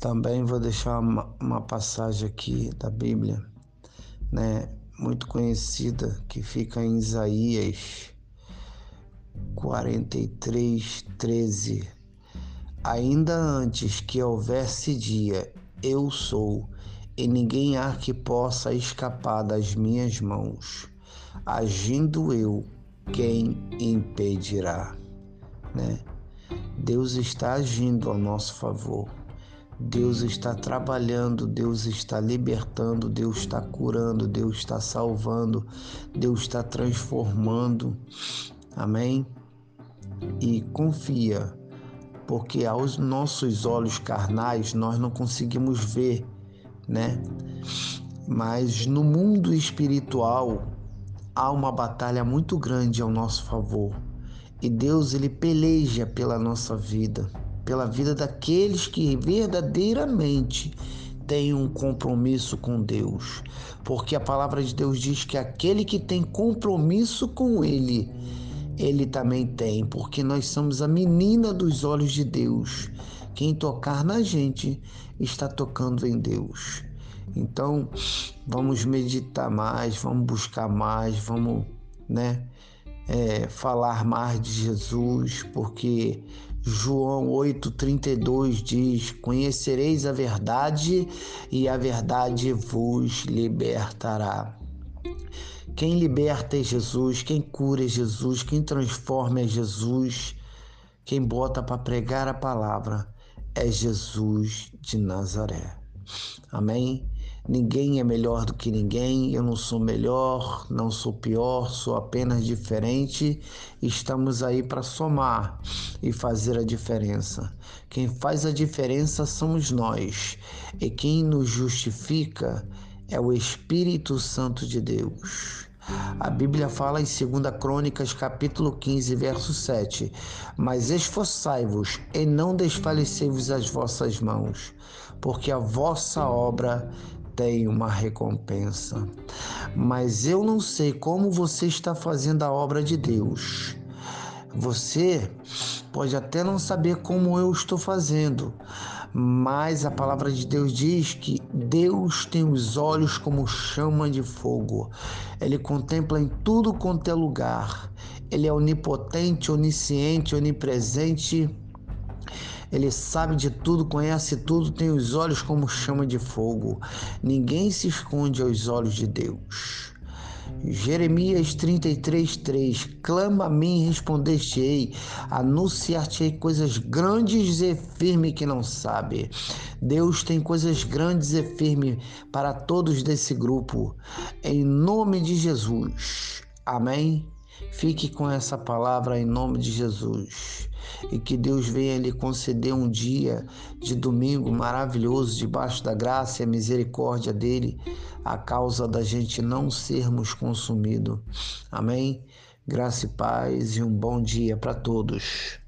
Também vou deixar uma, uma passagem aqui da Bíblia, né, muito conhecida, que fica em Isaías 43, 13. Ainda antes que houvesse dia, eu sou, e ninguém há que possa escapar das minhas mãos. Agindo eu, quem impedirá? Né? Deus está agindo ao nosso favor. Deus está trabalhando, Deus está libertando, Deus está curando, Deus está salvando, Deus está transformando. Amém? E confia, porque aos nossos olhos carnais nós não conseguimos ver, né? Mas no mundo espiritual há uma batalha muito grande ao nosso favor. E Deus ele peleja pela nossa vida pela vida daqueles que verdadeiramente têm um compromisso com Deus. Porque a palavra de Deus diz que aquele que tem compromisso com Ele, Ele também tem, porque nós somos a menina dos olhos de Deus. Quem tocar na gente está tocando em Deus. Então, vamos meditar mais, vamos buscar mais, vamos, né, é, falar mais de Jesus, porque João 8,32 diz: Conhecereis a verdade e a verdade vos libertará. Quem liberta é Jesus, quem cura é Jesus, quem transforma é Jesus, quem bota para pregar a palavra é Jesus de Nazaré. Amém? Ninguém é melhor do que ninguém, eu não sou melhor, não sou pior, sou apenas diferente. Estamos aí para somar e fazer a diferença. Quem faz a diferença somos nós, e quem nos justifica é o Espírito Santo de Deus. A Bíblia fala em 2 Crônicas, capítulo 15, verso 7: Mas esforçai-vos e não desfalecei-vos as vossas mãos, porque a vossa obra tem uma recompensa. Mas eu não sei como você está fazendo a obra de Deus. Você pode até não saber como eu estou fazendo, mas a palavra de Deus diz que Deus tem os olhos como chama de fogo. Ele contempla em tudo quanto é lugar. Ele é onipotente, onisciente, onipresente ele sabe de tudo, conhece tudo, tem os olhos como chama de fogo. Ninguém se esconde aos olhos de Deus. Jeremias 33, 3 Clama a mim respondeste-ei, anunciar-te-ei coisas grandes e firmes que não sabe. Deus tem coisas grandes e firmes para todos desse grupo. Em nome de Jesus. Amém. Fique com essa palavra em nome de Jesus e que Deus venha lhe conceder um dia de domingo maravilhoso debaixo da graça e misericórdia dele, a causa da gente não sermos consumidos. Amém? Graça e paz e um bom dia para todos.